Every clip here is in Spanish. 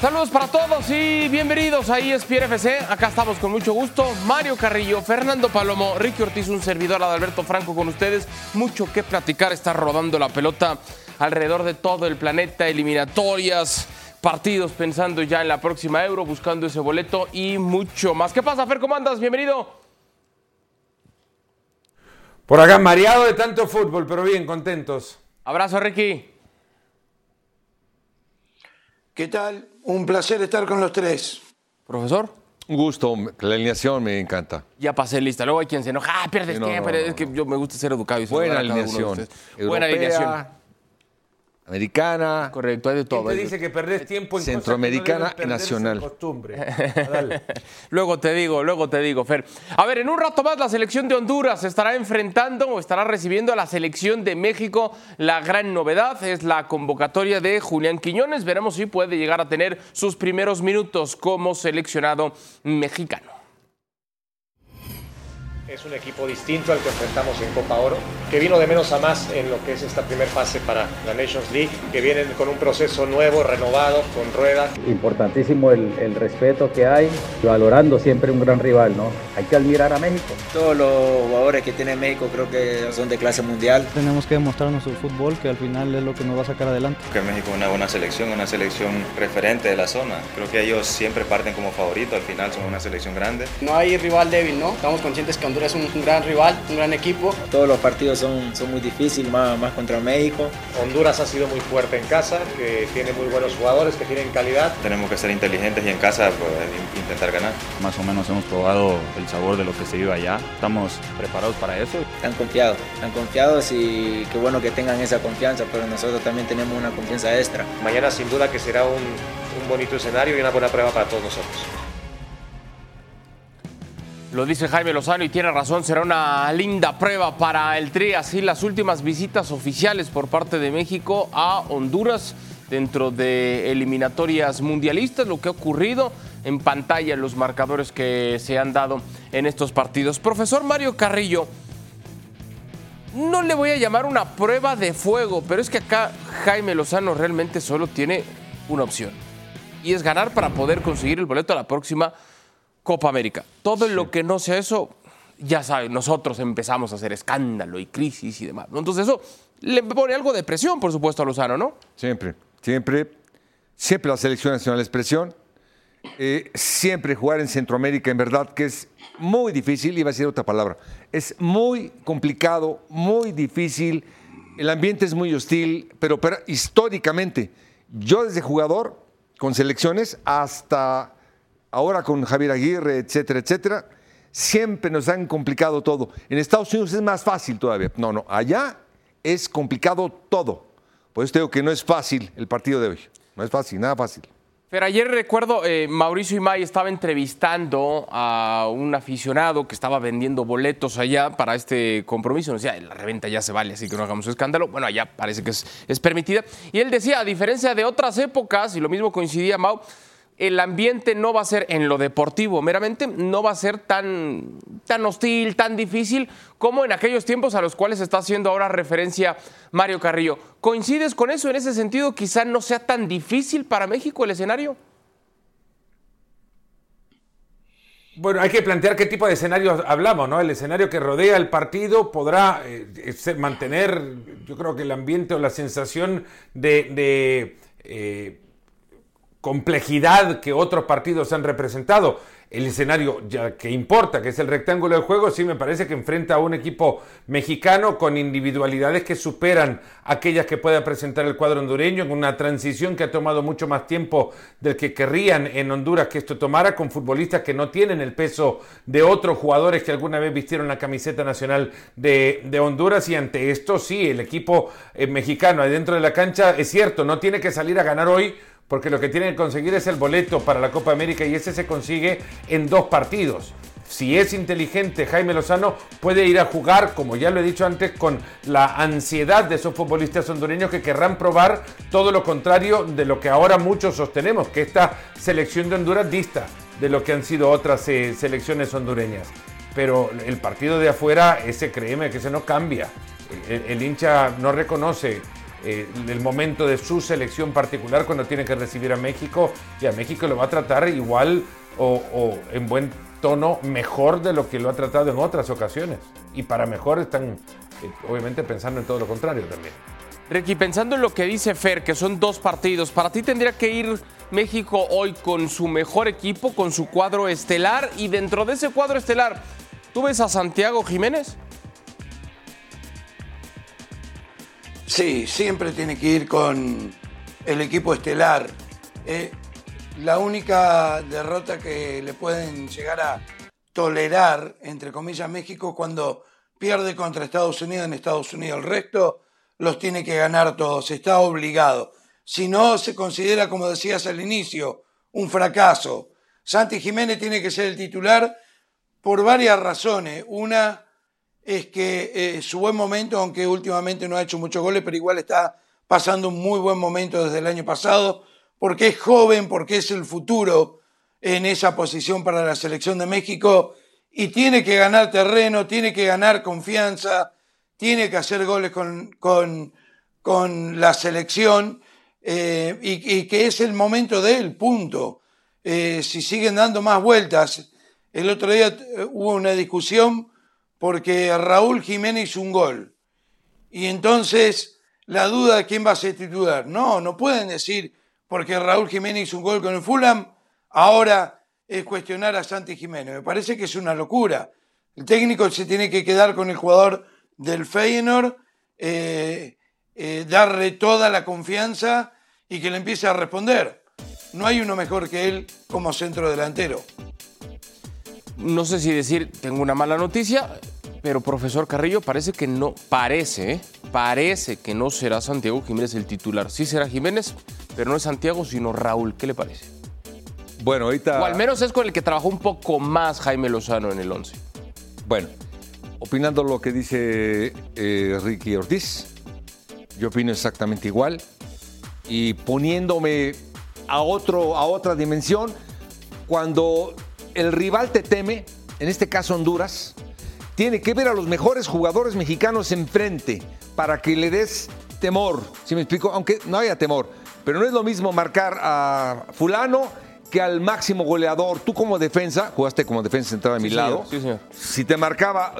Saludos para todos y bienvenidos a ESPN FC. Acá estamos con mucho gusto. Mario Carrillo, Fernando Palomo, Ricky Ortiz, un servidor Adalberto Franco con ustedes. Mucho que platicar. Está rodando la pelota alrededor de todo el planeta, eliminatorias, partidos pensando ya en la próxima Euro, buscando ese boleto y mucho más. ¿Qué pasa, Fer? ¿Cómo andas? Bienvenido. Por acá, mareado de tanto fútbol, pero bien, contentos. Abrazo, Ricky. ¿Qué tal? Un placer estar con los tres. Profesor. Un gusto, la alineación me encanta. Ya pasé lista. Luego hay quien se enoja. Ah, pierdes Sí, no, tiempo. no, no, es que yo me gusta ser educado. Y Buena alineación. Buena alineación. Americana. Correcto, hay de todo. ¿Quién te dice que perdés tiempo en Centroamericana cosas que no deben y nacional. perderse costumbre? Dale. Luego te digo, luego te digo, Fer. A ver, en un rato más la selección de Honduras estará enfrentando o estará recibiendo a la selección de México. La gran novedad es la convocatoria de Julián Quiñones. Veremos si puede llegar a tener sus primeros minutos como seleccionado mexicano. Es un equipo distinto al que enfrentamos en Copa Oro, que vino de menos a más en lo que es esta primera fase para la Nations League, que vienen con un proceso nuevo, renovado, con rueda. Importantísimo el, el respeto que hay, valorando siempre un gran rival, ¿no? Hay que admirar a México. Todos los jugadores que tiene México creo que son de clase mundial. Tenemos que demostrar nuestro fútbol, que al final es lo que nos va a sacar adelante. que México es una buena selección, una selección referente de la zona. Creo que ellos siempre parten como favoritos, al final son una selección grande. No hay rival débil, ¿no? Estamos conscientes que Honduras es un, un gran rival, un gran equipo. Todos los partidos son, son muy difíciles, más, más contra México. Honduras ha sido muy fuerte en casa, que tiene muy buenos jugadores, que tienen calidad. Tenemos que ser inteligentes y en casa pues, in- intentar ganar. Más o menos hemos probado el sabor de lo que se vive allá. Estamos preparados para eso. Están confiados, están confiados y qué bueno que tengan esa confianza, pero nosotros también tenemos una confianza extra. Mañana sin duda que será un, un bonito escenario y una buena prueba para todos nosotros. Lo dice Jaime Lozano y tiene razón, será una linda prueba para el Tri. Así las últimas visitas oficiales por parte de México a Honduras dentro de eliminatorias mundialistas, lo que ha ocurrido en pantalla, los marcadores que se han dado en estos partidos. Profesor Mario Carrillo, no le voy a llamar una prueba de fuego, pero es que acá Jaime Lozano realmente solo tiene una opción y es ganar para poder conseguir el boleto a la próxima Copa América. Todo lo que no sea eso, ya saben, nosotros empezamos a hacer escándalo y crisis y demás. Entonces eso le pone algo de presión, por supuesto, a Lozano, ¿no? Siempre, siempre, siempre la selección nacional es presión. Eh, siempre jugar en Centroamérica, en verdad que es muy difícil, iba a decir otra palabra, es muy complicado, muy difícil, el ambiente es muy hostil, pero, pero históricamente, yo desde jugador, con selecciones, hasta ahora con Javier Aguirre, etcétera, etcétera, siempre nos han complicado todo. En Estados Unidos es más fácil todavía. No, no, allá es complicado todo. Por eso digo que no es fácil el partido de hoy. No es fácil, nada fácil. Pero ayer recuerdo, eh, Mauricio Imay estaba entrevistando a un aficionado que estaba vendiendo boletos allá para este compromiso. Nos decía, la reventa ya se vale, así que no hagamos escándalo. Bueno, allá parece que es, es permitida. Y él decía, a diferencia de otras épocas, y lo mismo coincidía Mau, el ambiente no va a ser en lo deportivo meramente, no va a ser tan, tan hostil, tan difícil como en aquellos tiempos a los cuales está haciendo ahora referencia Mario Carrillo. ¿Coincides con eso? En ese sentido, quizá no sea tan difícil para México el escenario. Bueno, hay que plantear qué tipo de escenario hablamos, ¿no? El escenario que rodea el partido podrá eh, mantener, yo creo que el ambiente o la sensación de, de, eh, complejidad que otros partidos han representado. El escenario ya que importa, que es el rectángulo de juego, sí me parece que enfrenta a un equipo mexicano con individualidades que superan aquellas que pueda presentar el cuadro hondureño en una transición que ha tomado mucho más tiempo del que querrían en Honduras que esto tomara, con futbolistas que no tienen el peso de otros jugadores que alguna vez vistieron la camiseta nacional de, Honduras y ante esto sí, el equipo eh, mexicano adentro de la cancha es cierto, no tiene que salir a ganar hoy porque lo que tienen que conseguir es el boleto para la Copa América y ese se consigue en dos partidos. Si es inteligente Jaime Lozano, puede ir a jugar, como ya lo he dicho antes, con la ansiedad de esos futbolistas hondureños que querrán probar todo lo contrario de lo que ahora muchos sostenemos, que esta selección de Honduras dista de lo que han sido otras eh, selecciones hondureñas. Pero el partido de afuera, ese créeme que ese no cambia. El hincha no reconoce eh, el momento de su selección particular cuando tiene que recibir a México y a México lo va a tratar igual o, o en buen tono mejor de lo que lo ha tratado en otras ocasiones. Y para mejor están eh, obviamente pensando en todo lo contrario también. Ricky, pensando en lo que dice Fer, que son dos partidos, ¿para ti tendría que ir México hoy con su mejor equipo, con su cuadro estelar? Y dentro de ese cuadro estelar, ¿tú ves a Santiago Jiménez? Sí, siempre tiene que ir con el equipo estelar. Eh, la única derrota que le pueden llegar a tolerar, entre comillas, México cuando pierde contra Estados Unidos en Estados Unidos. El resto los tiene que ganar todos, está obligado. Si no, se considera, como decías al inicio, un fracaso. Santi Jiménez tiene que ser el titular por varias razones. Una es que eh, su buen momento, aunque últimamente no ha hecho muchos goles, pero igual está pasando un muy buen momento desde el año pasado, porque es joven, porque es el futuro en esa posición para la selección de México y tiene que ganar terreno, tiene que ganar confianza, tiene que hacer goles con, con, la selección eh, y, que es el momento de él, punto. Eh, si siguen dando más vueltas, el otro día hubo una discusión porque Raúl Jiménez hizo un gol y entonces la duda de quién va a ser titular. No, no pueden decir porque Raúl Jiménez hizo un gol con el Fulham, ahora es cuestionar a Santi Jiménez. Me parece que es una locura. El técnico se tiene que quedar con el jugador del Feyenoord, eh, eh, darle toda la confianza y que le empiece a responder. No hay uno mejor que él como centro delantero. No sé si decir, tengo una mala noticia, pero profesor Carrillo, parece que no, parece, ¿eh? parece que no será Santiago Jiménez el titular. Sí será Jiménez, pero no es Santiago, sino Raúl. ¿Qué le parece? Bueno, ahorita... O al menos es con el que trabajó un poco más Jaime Lozano en el 11. Bueno, opinando lo que dice eh, Ricky Ortiz, yo opino exactamente igual. Y poniéndome a, otro, a otra dimensión, cuando el rival te teme, en este caso Honduras, tiene que ver a los mejores jugadores mexicanos enfrente para que le des temor. ¿Sí me explico? Aunque no haya temor. Pero no es lo mismo marcar a fulano que al máximo goleador. Tú como defensa, jugaste como defensa central a mi lado. sí, señor. Si te marcaba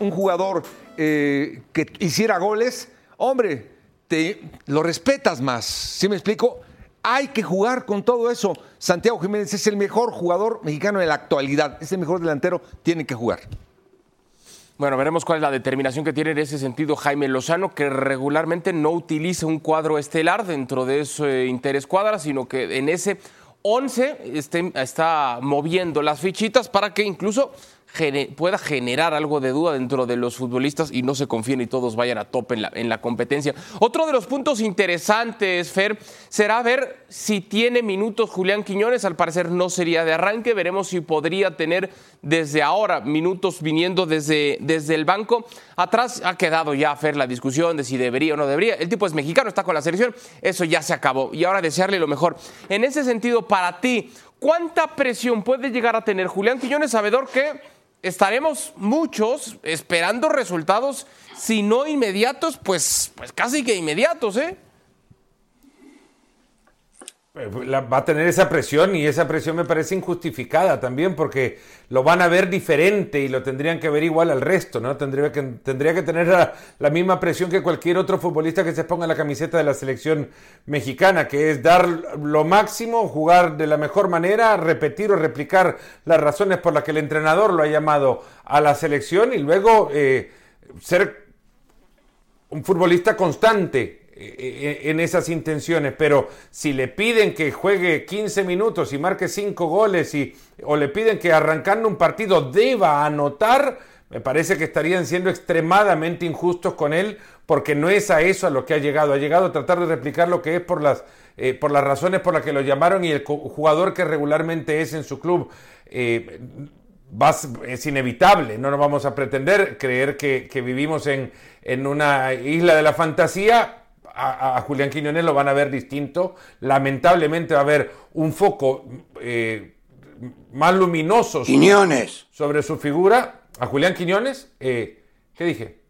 un jugador eh, que hiciera goles, hombre, te, lo respetas más. ¿Sí me explico? Hay que jugar con todo eso. Santiago Jiménez es el mejor jugador mexicano en la actualidad. Es el mejor delantero, tiene que jugar. Bueno, veremos cuál es la determinación que tiene en ese sentido Jaime Lozano, que regularmente no utiliza un cuadro estelar dentro de ese interés cuadra, sino que en ese 11 está moviendo las fichitas para que incluso pueda generar algo de duda dentro de los futbolistas y no se confíen y todos vayan a tope en la, en la competencia. Otro de los puntos interesantes, Fer, será ver si tiene minutos Julián Quiñones. Al parecer no sería de arranque. Veremos si podría tener desde ahora minutos viniendo desde, desde el banco. Atrás ha quedado ya, Fer, la discusión de si debería o no debería. El tipo es mexicano, está con la selección. Eso ya se acabó. Y ahora desearle lo mejor. En ese sentido, para ti, ¿cuánta presión puede llegar a tener Julián Quiñones, sabedor que estaremos muchos esperando resultados, si no inmediatos, pues, pues casi que inmediatos, ¿eh? Eh, va a tener esa presión y esa presión me parece injustificada también porque lo van a ver diferente y lo tendrían que ver igual al resto, ¿no? Tendría que, tendría que tener la, misma presión que cualquier otro futbolista que se ponga la camiseta de la selección mexicana, que es dar lo máximo, jugar de la mejor manera, repetir o replicar las razones por las que el entrenador lo ha llamado a la selección y luego eh, ser un futbolista constante en esas intenciones, pero si le piden que juegue 15 minutos y marque 5 goles y, o le piden que arrancando un partido deba anotar, me parece que estarían siendo extremadamente injustos con él porque no es a eso a lo que ha llegado, ha llegado a tratar de replicar lo que es por las, eh, por las razones por las que lo llamaron y el jugador que regularmente es en su club. Eh, es inevitable, no nos vamos a pretender creer que, que vivimos en, en una isla de la fantasía, a, Julián Quiñones lo van a ver distinto. Lamentablemente va a haber un foco eh, más luminoso sobre, su figura. A Julián Quiñones, eh, ¿qué dije?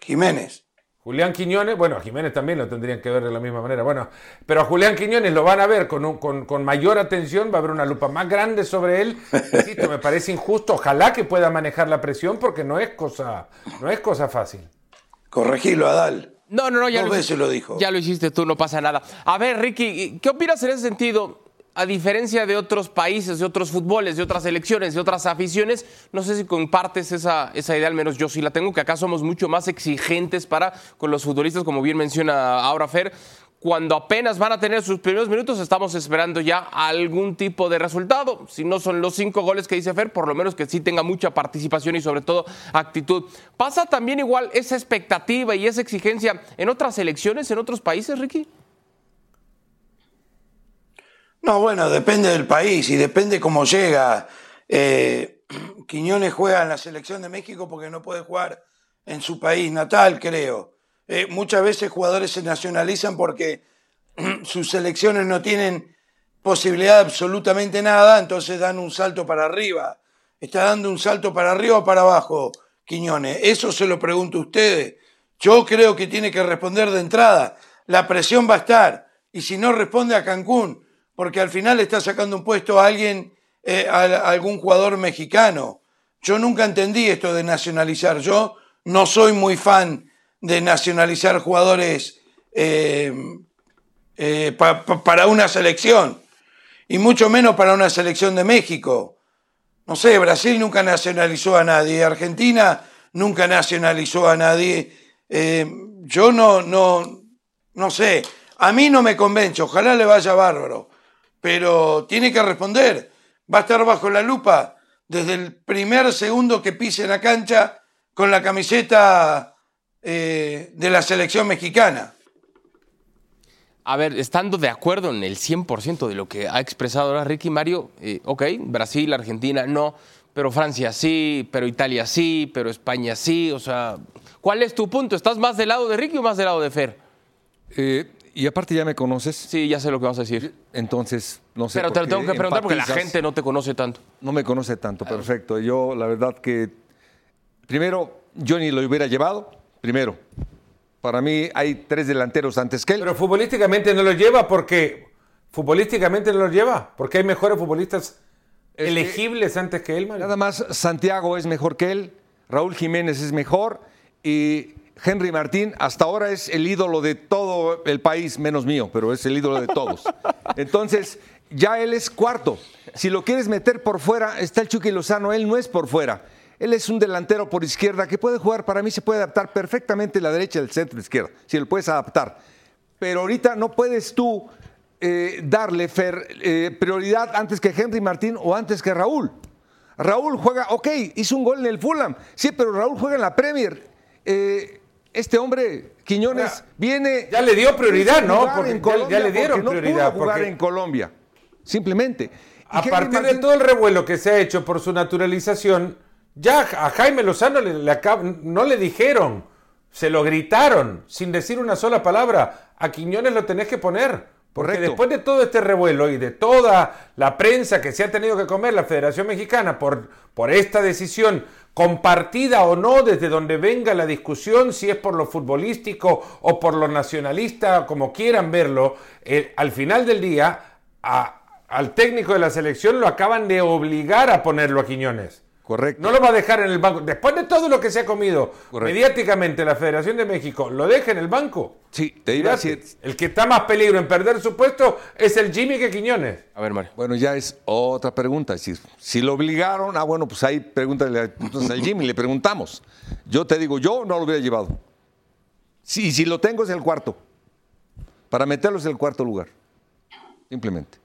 Jiménez. Julián Quiñones, bueno, a Jiménez también lo tendrían que ver de la misma manera. Bueno, pero a Julián Quiñones lo van a ver con, con, con, mayor atención, va a haber una lupa más grande sobre él. Insisto, me parece injusto. Ojalá que pueda manejar la presión porque no es cosa, no es cosa fácil. Corregilo, Adal. No, no, no, ya Dos lo, veces lo dijo. ya lo hiciste tú, no pasa nada. A ver, Ricky, ¿qué opinas en ese sentido? A diferencia de otros países, de otros fútboles, de otras elecciones, de otras aficiones, no sé si compartes esa, esa idea, al menos yo sí la tengo, que acá somos mucho más exigentes para con los futbolistas, como bien menciona ahora Fer, cuando apenas van a tener sus primeros minutos, estamos esperando ya algún tipo de resultado. Si no son los cinco goles que dice Fer, por lo menos que sí tenga mucha participación y sobre todo actitud. ¿Pasa también igual esa expectativa y esa exigencia en otras selecciones, en otros países, Ricky? No, bueno, depende del país y depende cómo llega. Eh, Quiñones juega en la selección de México porque no puede jugar en su país natal, creo. Eh, muchas veces jugadores se nacionalizan porque sus selecciones no tienen posibilidad de absolutamente nada, entonces dan un salto para arriba. ¿Está dando un salto para arriba o para abajo, Quiñones? Eso se lo pregunto a ustedes. Yo creo que tiene que responder de entrada. La presión va a estar. Y si no responde a Cancún, porque al final está sacando un puesto a alguien, eh, a, a algún jugador mexicano. Yo nunca entendí esto de nacionalizar. Yo no soy muy fan de nacionalizar jugadores eh, eh, pa- pa- para una selección, y mucho menos para una selección de México. No sé, Brasil nunca nacionalizó a nadie, Argentina nunca nacionalizó a nadie. Eh, yo no, no, no sé, a mí no me convence, ojalá le vaya bárbaro, pero tiene que responder, va a estar bajo la lupa desde el primer segundo que pise la cancha con la camiseta eh, de la selección mexicana. A ver, estando de acuerdo en el 100% de lo que ha expresado ahora Ricky Mario, eh, ok, Brasil, Argentina no, pero Francia sí, pero Italia sí, pero España sí, o sea, ¿cuál es tu punto? ¿Estás más del lado de Ricky o más del lado de Fer? Eh, y aparte ya me conoces. Sí, ya sé lo que vas a decir. Entonces, no sé. Pero te lo tengo que preguntar porque la gente no te conoce tanto. No me conoce tanto, perfecto. Yo, la verdad que, primero, yo ni lo hubiera llevado, primero. Para mí hay tres delanteros antes que él. Pero futbolísticamente no lo lleva porque. Futbolísticamente no lo lleva porque hay mejores futbolistas Es que- elegibles antes que él, Mario. Nada más Santiago es mejor que él, Raúl Jiménez es mejor y Henry Martín hasta ahora es el ídolo de todo el país, menos mío, pero es el ídolo de todos. Entonces, ya él es cuarto. Si lo quieres meter por fuera, está el Chucky Lozano, él no es por fuera. Él es un delantero por izquierda que puede jugar, para mí se puede adaptar perfectamente la derecha del centro izquierda, si lo puedes adaptar. Pero ahorita no puedes tú eh, darle Fer, eh, prioridad antes que Henry Martín o antes que Raúl. Raúl juega, ok, hizo un gol en el Fulham, sí, pero Raúl juega en la Premier. Eh, este hombre, Quiñones, Ahora, viene. ya le dio prioridad, ¿no? Porque ya- le dieron porque prioridad, No pudo jugar porque- en Colombia, simplemente. Y A Henry partir de todo el revuelo que se ha hecho por su naturalización, ya a Jaime Lozano le, no le dijeron, se lo gritaron sin decir una sola palabra. A Quiñones lo tenés que poner. Porque Correcto. después de todo este revuelo y de toda la prensa que se ha tenido que comer la Federación Mexicana por, por esta decisión, compartida o no, desde donde venga la discusión, si es por lo futbolístico o por lo nacionalista, como quieran verlo, eh, al final del día, a- al técnico de la selección lo acaban de obligar a ponerlo a Quiñones. Correcto. No lo va a dejar en el banco. Después de todo lo que se ha comido Correcto. mediáticamente la Federación de México, lo deja en el banco. Sí, te iba a Fíjate, decir. El que está más peligro en perder su puesto es el Jimmy que Quiñones. A ver, Mario. Bueno, ya es otra pregunta. Decir, si lo obligaron, ah, bueno, pues ahí pregúntale entonces al Jimmy, le preguntamos. Yo te digo, yo no lo hubiera llevado. Sí, si lo tengo es el cuarto. Para meterlo es el cuarto lugar. Simplemente.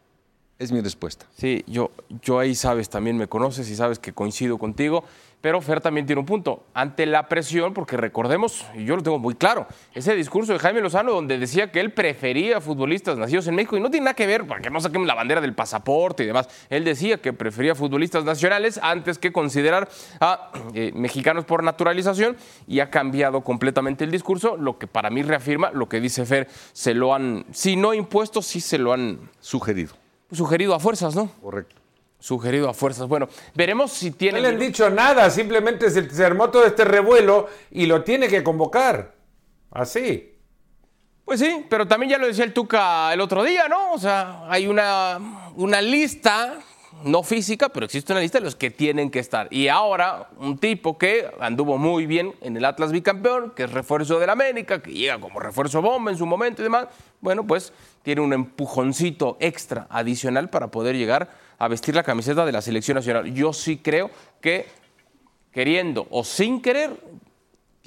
Es mi respuesta. Sí, yo, yo ahí sabes, también me conoces y sabes que coincido contigo, pero Fer también tiene un punto. Ante la presión, porque recordemos, y yo lo tengo muy claro, ese discurso de Jaime Lozano donde decía que él prefería futbolistas nacidos en México y no tiene nada que ver, para que no saquemos la bandera del pasaporte y demás. Él decía que prefería futbolistas nacionales antes que considerar a eh, mexicanos por naturalización y ha cambiado completamente el discurso, lo que para mí reafirma lo que dice Fer, se lo han, si no impuesto, sí se lo han Sugerido. Sugerido a fuerzas, ¿no? Correcto. Sugerido a fuerzas. Bueno, veremos si No tiene. le han dicho nada, simplemente se, se armó todo este revuelo y lo tiene que convocar. Así. Pues sí, pero también ya lo decía el Tuca el otro día, ¿no? O sea, hay una, una lista, no física, pero existe una lista de los que tienen que estar. Y ahora, un tipo que anduvo muy bien en el Atlas bicampeón, que es refuerzo del América, que llega como refuerzo bomba en su momento y demás, bueno, pues tiene un empujoncito extra adicional para poder llegar a vestir la camiseta de la selección nacional. Yo sí creo que queriendo o sin querer,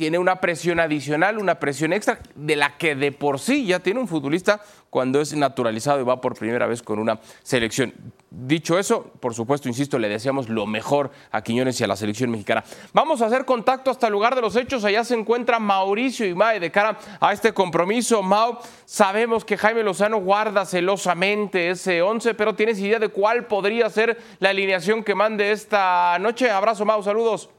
tiene una presión adicional, una presión extra, de la que de por sí ya tiene un futbolista cuando es naturalizado y va por primera vez con una selección. Dicho eso, por supuesto, insisto, le deseamos lo mejor a Quiñones y a la selección mexicana. Vamos a hacer contacto hasta el lugar de los hechos. Allá se encuentra Mauricio y Mae de cara a este compromiso. Mau, sabemos que Jaime Lozano guarda celosamente ese 11, pero ¿tienes idea de cuál podría ser la alineación que mande esta noche? Abrazo, Mau, saludos.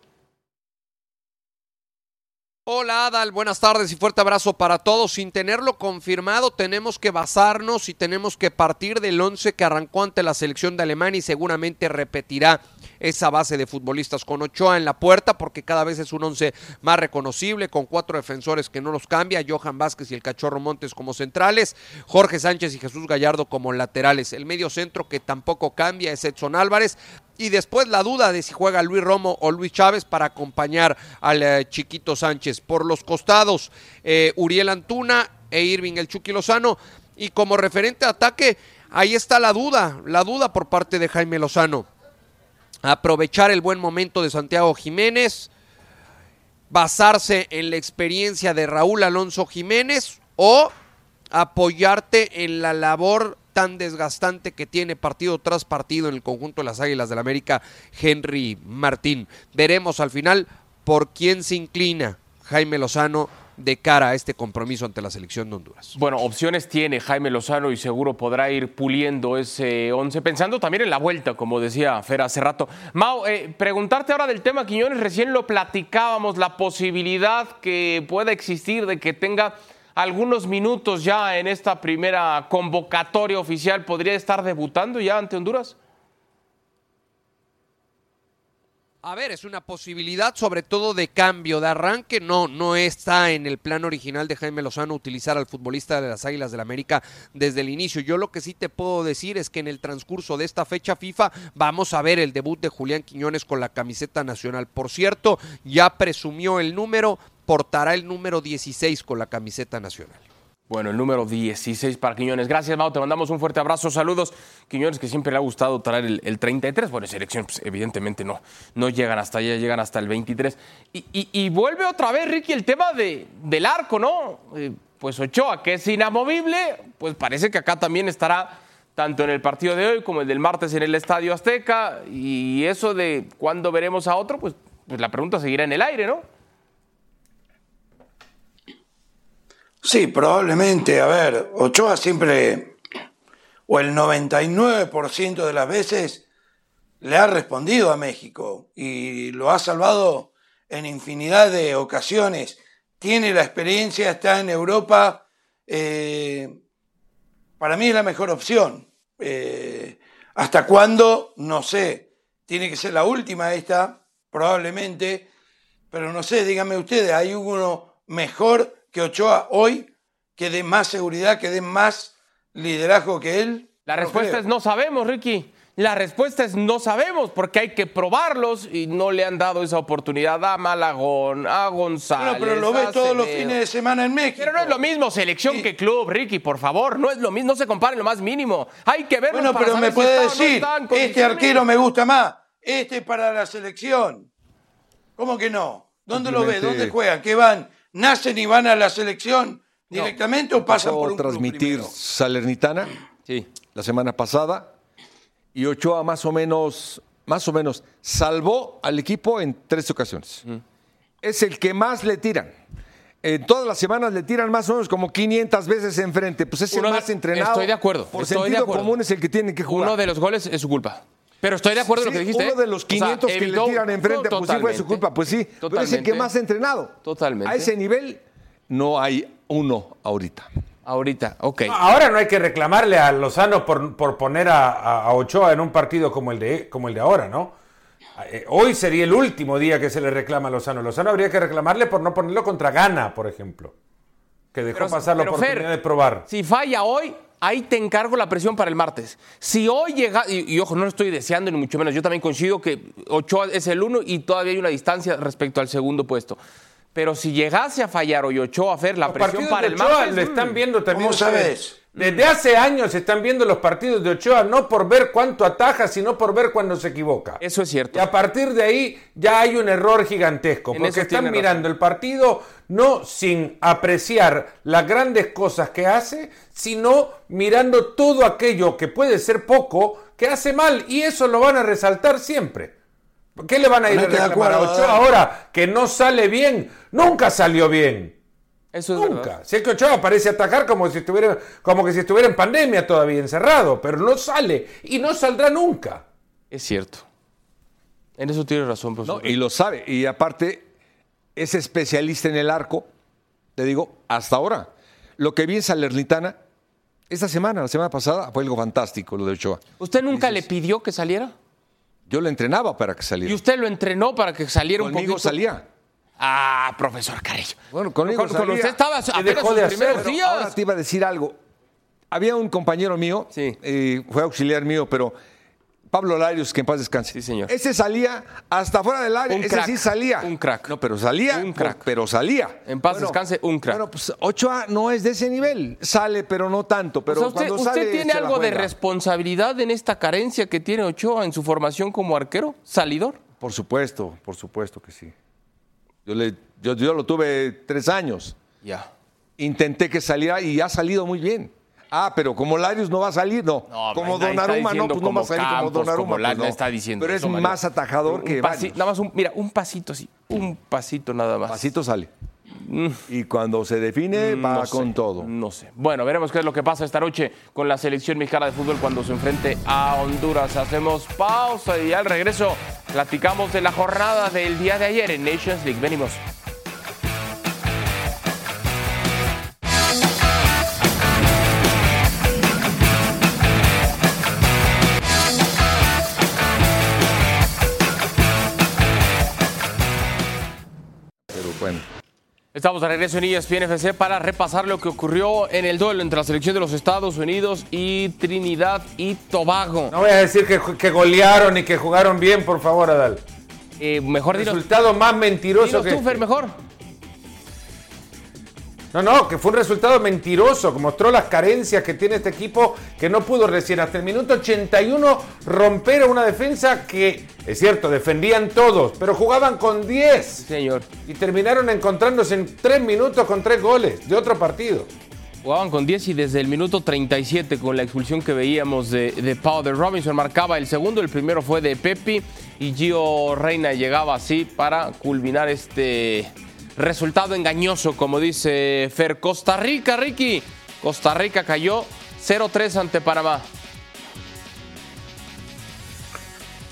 Hola Adal, buenas tardes y fuerte abrazo para todos. Sin tenerlo confirmado, tenemos que basarnos y tenemos que partir del 11 que arrancó ante la selección de Alemania y seguramente repetirá esa base de futbolistas con Ochoa en la puerta porque cada vez es un 11 más reconocible con cuatro defensores que no los cambia, Johan Vázquez y el Cachorro Montes como centrales, Jorge Sánchez y Jesús Gallardo como laterales. El medio centro que tampoco cambia es Edson Álvarez, y después la duda de si juega Luis Romo o Luis Chávez para acompañar al eh, chiquito Sánchez. Por los costados, eh, Uriel Antuna e Irving el Chucky Lozano. Y como referente a ataque, ahí está la duda, la duda por parte de Jaime Lozano. Aprovechar el buen momento de Santiago Jiménez, basarse en la experiencia de Raúl Alonso Jiménez o apoyarte en la labor tan desgastante que tiene partido tras partido en el conjunto de las Águilas del la América, Henry Martín. Veremos al final por quién se inclina Jaime Lozano de cara a este compromiso ante la selección de Honduras. Bueno, opciones tiene Jaime Lozano y seguro podrá ir puliendo ese 11, pensando también en la vuelta, como decía Fer hace rato. Mau, eh, preguntarte ahora del tema Quiñones, recién lo platicábamos, la posibilidad que pueda existir de que tenga algunos minutos ya en esta primera convocatoria oficial, ¿podría estar debutando ya ante Honduras? A ver, es una posibilidad sobre todo de cambio, de arranque. No, no está en el plan original de Jaime Lozano utilizar al futbolista de las Águilas del la América desde el inicio. Yo lo que sí te puedo decir es que en el transcurso de esta fecha FIFA vamos a ver el debut de Julián Quiñones con la camiseta nacional. Por cierto, ya presumió el número, portará el número 16 con la camiseta nacional. Bueno, el número 16 para Quiñones. Gracias, Mau. Te mandamos un fuerte abrazo. Saludos. Quiñones, que siempre le ha gustado traer el, 33. Bueno, selección, pues, evidentemente no, no llegan hasta allá, llegan hasta el 23. Y, vuelve otra vez, Ricky, el tema de, del arco, ¿no? Eh, pues Ochoa, que es inamovible, pues parece que acá también estará tanto en el partido de hoy como el del martes en el Estadio Azteca. Y eso de cuándo veremos a otro, pues, pues la pregunta seguirá en el aire, ¿no? Sí, probablemente. A ver, Ochoa siempre, o el 99% de las veces, le ha respondido a México y lo ha salvado en infinidad de ocasiones. Tiene la experiencia, está en Europa. Eh, para mí es la mejor opción. Eh, ¿Hasta cuándo? No sé. Tiene que ser la última esta, probablemente. Pero no sé, díganme ustedes, ¿hay uno mejor que Ochoa hoy que dé más seguridad, que dé más liderazgo que él? La respuesta es no sabemos, Ricky. La respuesta es no sabemos, porque hay que probarlos y no le han dado esa oportunidad a Malagón, a González. pero lo ves todos los fines de semana en México. Pero no es lo mismo selección que club, Ricky, por favor. No es lo mismo, no se comparen lo más mínimo. Hay que verlo. Bueno, pero me puede decir, este arquero me gusta más, este es para la selección. ¿Cómo que no? ¿Dónde lo ves? ¿Dónde juegan? ¿Qué van? ¿Nacen y van a la selección? directamente o pasan por un transmitir Salernitana sí. la semana pasada y Ochoa más o menos más o menos salvó al equipo en tres ocasiones. Es el que más le tiran. En todas las semanas le tiran más o menos como 500 veces enfrente. Pues es el más entrenado. Estoy de acuerdo. Por estoy sentido común es el que tiene que jugar. Uno de los goles es su culpa. Pero estoy de acuerdo con lo que dijiste. Uno de los 500 que le tiran enfrente, pues sí fue su culpa. Pues sí, pero es el que más ha entrenado. Totalmente. A ese nivel no hay uno ahorita. Ahorita, ok. ahora no hay que reclamarle a Lozano por, por poner a, Ochoa en un partido como el de, como el de ahora, ¿no? Eh, hoy sería el último día que se le reclama a Lozano. Lozano habría que reclamarle por no ponerlo contra Gana, por ejemplo. que dejó Pero- pasar la oportunidad Fer, de probar. Si falla hoy, ahí te encargo la presión para el martes. Si hoy llega, y, ojo, no lo estoy deseando ni mucho menos, yo también coincido que Ochoa es el uno y todavía hay una distancia respecto al segundo puesto. Pero si llegase a fallar hoy Ochoa, Fer, la Los presión para de el Ochoa martes. lo mm, están viendo también. ¿Cómo sabes? Desde hace años se están viendo los partidos de Ochoa, no por ver cuánto ataja, sino por ver cuando se equivoca. Eso es cierto. Y a partir de ahí ya hay un error gigantesco, En porque están mirando el partido no sin apreciar las grandes cosas que hace, sino mirando todo aquello que puede ser poco, que hace mal, y eso lo van a resaltar siempre. ¿Qué le van a ir a reclamar a acuerdo, Ochoa ahora que no sale bien? Nunca salió bien. Eso es Nunca. verdad. Si es que Ochoa parece atacar como si estuviera, como que si estuviera en pandemia todavía encerrado, pero no sale y no saldrá nunca. Es cierto. En eso tienes razón, No, profesor. y lo sabe. Y aparte, es especialista en el arco, te digo, hasta ahora. Lo que vi en Salernitana, esta semana, la semana pasada, fue algo fantástico lo de Ochoa. ¿Usted nunca le pidió que saliera? Yo lo entrenaba para que ¿Y saliera. usted lo entrenó para que saliera un Conmigo poquito? salía. Ah, profesor Carrillo. Bueno, conmigo Con, con salía. usted estaba ¿Qué apenas dejó sus de primeros hacer? días. Ahora te iba a decir algo. Había un compañero mío, Sí. eh, fue auxiliar mío, pero Pablo Larios, que en paz descanse. Sí, señor. Ese salía hasta fuera del área. Un Ese crack, sí salía. un crack. No, pero salía. Un crack. Pero salía. En paz descanse, un crack. Bueno, pues Ochoa no es de ese nivel. Sale, pero no tanto. Pero O sea, usted, cuando usted sale, tiene algo de responsabilidad en esta carencia que tiene Ochoa en su formación como arquero, salidor. Por supuesto, por supuesto que sí. Yo, le, yo, yo lo tuve tres años. Ya. Intenté que saliera y ha salido muy bien. Ah, pero como Larios no va a salir, no. No, como Donnarumma, no, pues no va a salir como Donnarumma. como pues no. está diciendo Pero es más atajador Un que pasi-. Nada más un, mira, un pasito así, un pasito nada más. Pasito sale. Y cuando se define, va Mm. Sé, con todo. No sé. Bueno, veremos qué es lo que pasa esta noche con la selección mexicana de fútbol cuando se enfrente a Honduras. Hacemos pausa y al regreso platicamos de la jornada del día de ayer en Nations League. Venimos. Estamos de regreso en ESPN FC para repasar lo que ocurrió en el duelo entre la selección de los Estados Unidos y Trinidad y Tobago. No voy a decir que, que golearon y que jugaron bien, por favor, Adal. Eh, mejor dinos, Resultado más mentiroso dinos que tú, este. Fer, mejor. No, no, que fue un resultado mentiroso, que mostró las carencias que tiene este equipo, que no pudo recién hasta el minuto 81 romper a una defensa que, es cierto, defendían todos, pero jugaban con 10 Señor. y terminaron encontrándose en 3 minutos con 3 goles de otro partido. Jugaban con 10 y desde el minuto 37 con la expulsión que veíamos de, de Pau de Robinson marcaba el segundo, el primero fue de Pepi y Gio Reina llegaba así para culminar este resultado engañoso, como dice Fer. Costa Rica, Ricky. Costa Rica cayó 0-3 ante Panamá.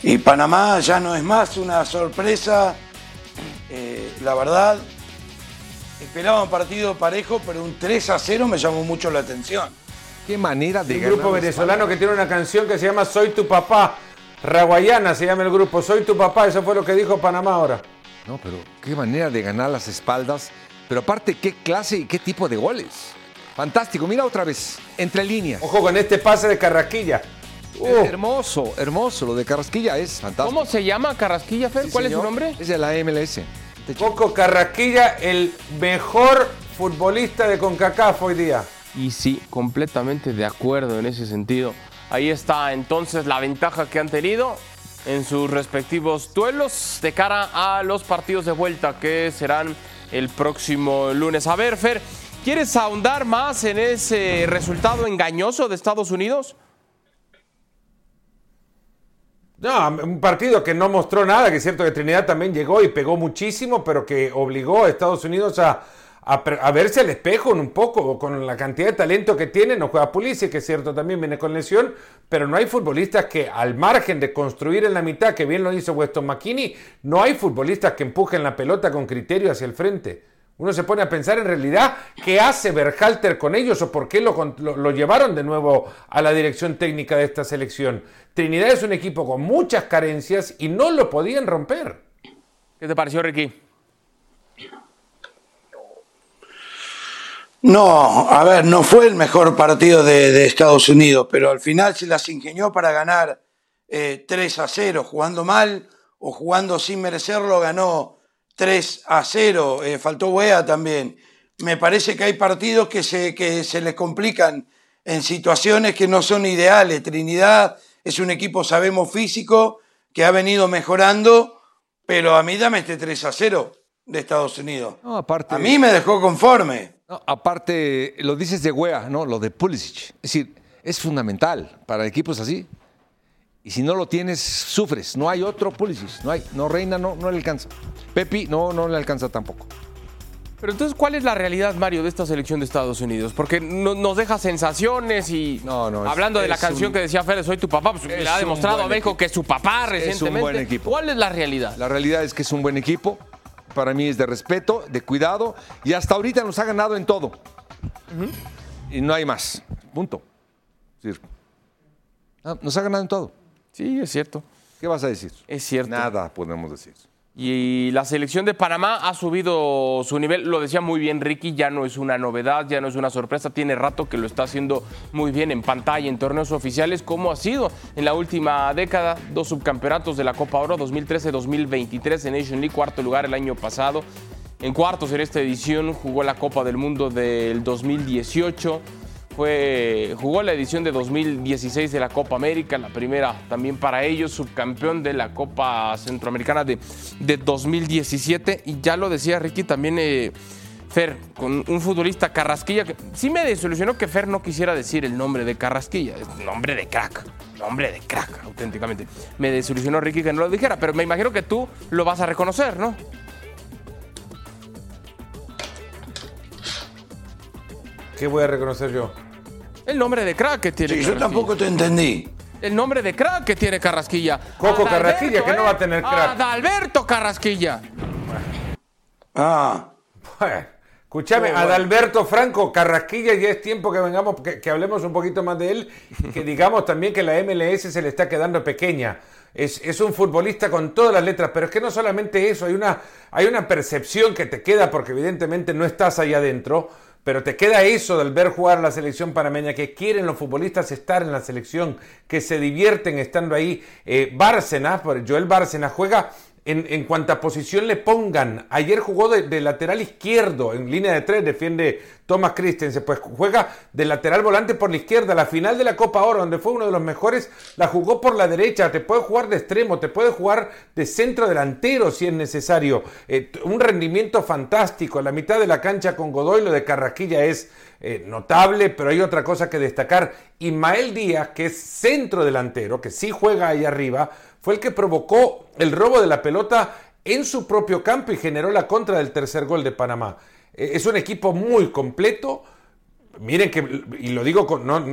Y Panamá ya no es más una sorpresa. Eh, la verdad, esperaba un partido parejo, pero un 3 a 0 me llamó mucho la atención. Qué manera de Un ganar grupo la venezolano que tiene una canción que se llama Soy tu papá. Raguayana se llama el grupo, Soy tu papá, eso fue lo que dijo Panamá ahora. No, pero qué manera de ganar las espaldas. Pero aparte, qué clase y qué tipo de goles. Fantástico. Mira otra vez, entre líneas. Ojo con este pase de Carrasquilla. Uh, Hermoso, hermoso. Lo de Carrasquilla es fantástico. ¿Cómo se llama Carrasquilla, Fer? Sí, ¿Cuál es su nombre? Es de la MLS. Coco Carrasquilla, el mejor futbolista de CONCACAF hoy día. Y sí, completamente de acuerdo en ese sentido. Ahí está entonces la ventaja que han tenido en sus respectivos duelos de cara a los partidos de vuelta que serán el próximo lunes. A ver, Fer, ¿quieres ahondar más en ese resultado engañoso de Estados Unidos? No, un partido que no mostró nada, que es cierto que Trinidad también llegó y pegó muchísimo, pero que obligó a Estados Unidos a, a, verse al espejo un poco con la cantidad de talento que tiene. No juega Pulisic, que es cierto también viene con lesión, pero no hay futbolistas que al margen de construir en la mitad, que bien lo hizo Weston McKinney, no hay futbolistas que empujen la pelota con criterio hacia el frente. Uno se pone a pensar en realidad qué hace Berhalter con ellos o por qué lo, lo- lo llevaron de nuevo a la dirección técnica de esta selección. Trinidad es un equipo con muchas carencias y no lo podían romper. ¿Qué te pareció, Ricky? No, a ver, no fue el mejor partido de, de Estados Unidos, pero al final se las ingenió para ganar eh, 3 a 0, jugando mal o jugando sin merecerlo, ganó 3 a 0, eh, faltó Wea también. Me parece que hay partidos que se, que se les complican en situaciones que no son ideales. Trinidad es un equipo, sabemos, físico, que ha venido mejorando, pero a mí dame este 3 a 0 de Estados Unidos. No, aparte, A mí me dejó conforme. No, aparte, lo dices de Wea, ¿no? Lo de Pulisic. Es decir, es fundamental para equipos así. Y si no lo tienes, sufres. No hay otro Pulisic. No hay. No, Reina no, no le alcanza. Pepi no, no le alcanza tampoco. Pero entonces, ¿cuál es la realidad, Mario, de esta selección de Estados Unidos? Porque no- nos deja sensaciones y No, no, es- hablando de la canción un- que decía Félix, soy tu papá, pues Es le ha demostrado a México equipo. que es su papá Es un recientemente. buen equipo. ¿Cuál es la realidad? La realidad es que es un buen equipo. Para mí es de respeto, de cuidado. Y hasta ahorita nos ha ganado en todo. Y no hay más. Punto. Es decir, ah, nos ha ganado en todo. Sí, es cierto. ¿Qué vas a decir? Es cierto. Nada podemos decir. Y la selección de Panamá ha subido su nivel, lo decía muy bien Ricky, ya no es una novedad, ya no es una sorpresa, tiene rato que lo está haciendo muy bien en pantalla, en torneos oficiales, como ha sido en la última década, dos subcampeonatos de la Copa Oro 2013-2023 en Nation League, cuarto lugar el año pasado. En cuartos en esta edición jugó la Copa del Mundo del 2018. Fue, jugó la edición de 2016 de la Copa América, la primera también para ellos, subcampeón de la Copa Centroamericana de, de 2017. Y ya lo decía Ricky también, eh, Fer, con un futbolista Carrasquilla, que sí me desilusionó que Fer no quisiera decir el nombre de Carrasquilla, es nombre de crack, nombre de crack, auténticamente. Me desilusionó Ricky que no lo dijera, pero me imagino que tú lo vas a reconocer, ¿no? ¿Qué voy a reconocer yo? El nombre de crack que tiene Sí, yo Carrasquilla. tampoco te entendí. El nombre de crack que tiene Carrasquilla. Coco Adalberto, Carrasquilla, que no ¿eh? va a tener crack. Adalberto Carrasquilla. Ah, Bueno, escúchame, Adalberto Franco Carrasquilla, ya es tiempo que vengamos, que, que hablemos un poquito más de él, que digamos también que la MLS se le está quedando pequeña. Es, es un futbolista con todas las letras, pero es que no solamente eso, hay una, hay una percepción que te queda, porque evidentemente no estás ahí adentro, pero te queda eso del ver jugar la selección panameña, que quieren los futbolistas estar en la selección, que se divierten estando ahí. Eh, Bárcenas, Joel Bárcenas juega en, en cuanta posición le pongan. Ayer jugó de, lateral izquierdo, en línea de tres, defiende Thomas Christensen. Pues juega de lateral volante por la izquierda. La final de la Copa Oro, donde fue uno de los mejores, la jugó por la derecha. Te puede jugar de extremo, te puede jugar de centro delantero si es necesario. Eh, un rendimiento fantástico. La mitad de la cancha con Godoy, lo de Carrasquilla es eh, notable, pero hay otra cosa que destacar. Ismael Díaz, que es centro delantero, que sí juega ahí arriba, fue el que provocó el robo de la pelota en su propio campo y generó la contra del tercer gol de Panamá. Eh, es un equipo muy completo. Miren que, y lo digo con, no,